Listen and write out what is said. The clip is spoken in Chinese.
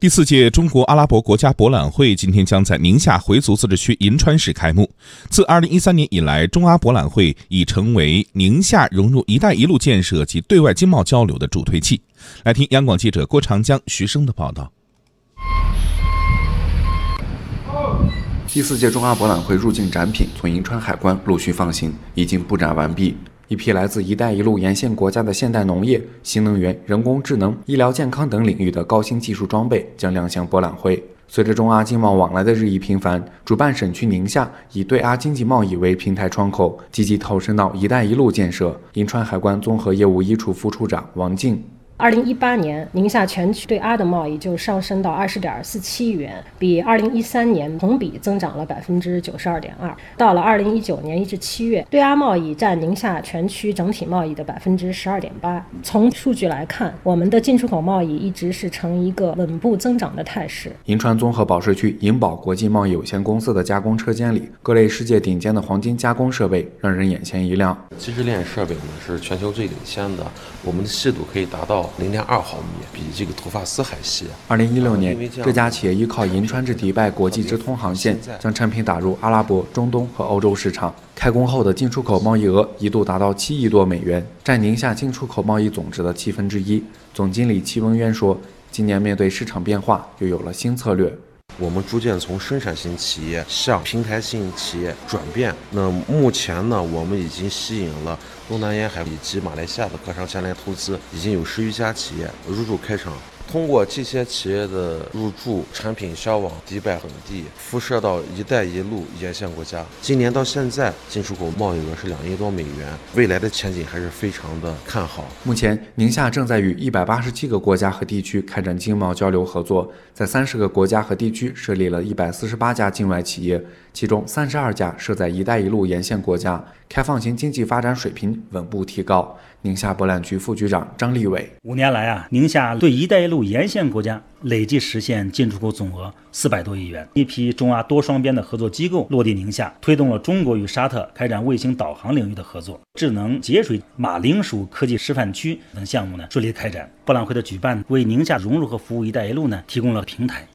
第四届中国阿拉伯国家博览会今天将在宁夏回族自治区银川市开幕。自2013年以来，中阿博览会已成为宁夏融入“一带一路”建设及对外经贸交流的助推器。来听央广记者郭长江、徐生的报道。第四届中阿博览会入境展品从银川海关陆续放行，已经布展完毕。一批来自“一带一路”沿线国家的现代农业、新能源、人工智能、医疗健康等领域的高新技术装备将亮相博览会。随着中阿经贸往来的日益频繁，主办省区宁夏以对阿经济贸易为平台窗口，积极投身到“一带一路”建设。银川海关综合业务一处副处长王静。二零一八年，宁夏全区对阿的贸易就上升到二十点四七亿元，比二零一三年同比增长了百分之九十二点二。到了二零一九年一至七月，对阿贸易占宁夏全区整体贸易的百分之十二点八。从数据来看，我们的进出口贸易一直是呈一个稳步增长的态势。银川综合保税区银宝国际贸易有限公司的加工车间里，各类世界顶尖的黄金加工设备让人眼前一亮。机制链设备呢是全球最领先的，我们的细度可以达到。零点二毫米，比这个头发丝还细。二零一六年，这家企业依靠银川至迪拜国际直通航线，将产品打入阿拉伯、中东和欧洲市场。开工后的进出口贸易额一度达到七亿多美元，占宁夏进出口贸易总值的七分之一。总经理戚文渊说：“今年面对市场变化，又有了新策略。”我们逐渐从生产型企业向平台型企业转变。那目前呢，我们已经吸引了东南沿海以及马来西亚的客商前来投资，已经有十余家企业入驻开厂。通过这些企业的入驻，产品销往迪拜等地，辐射到“一带一路”沿线国家。今年到现在，进出口贸易额是两亿多美元，未来的前景还是非常的看好。目前，宁夏正在与一百八十七个国家和地区开展经贸交流合作，在三十个国家和地区设立了一百四十八家境外企业，其中三十二家设在“一带一路”沿线国家，开放型经济发展水平稳步提高。宁夏博览局副局长张立伟：五年来啊，宁夏对“一带一路”沿线国家累计实现进出口总额四百多亿元。一批中阿多双边的合作机构落地宁夏，推动了中国与沙特开展卫星导航领域的合作。智能节水马铃薯科技示范区等项目呢顺利开展。博览会的举办为宁夏融入和服务“一带一路”呢提供了平台。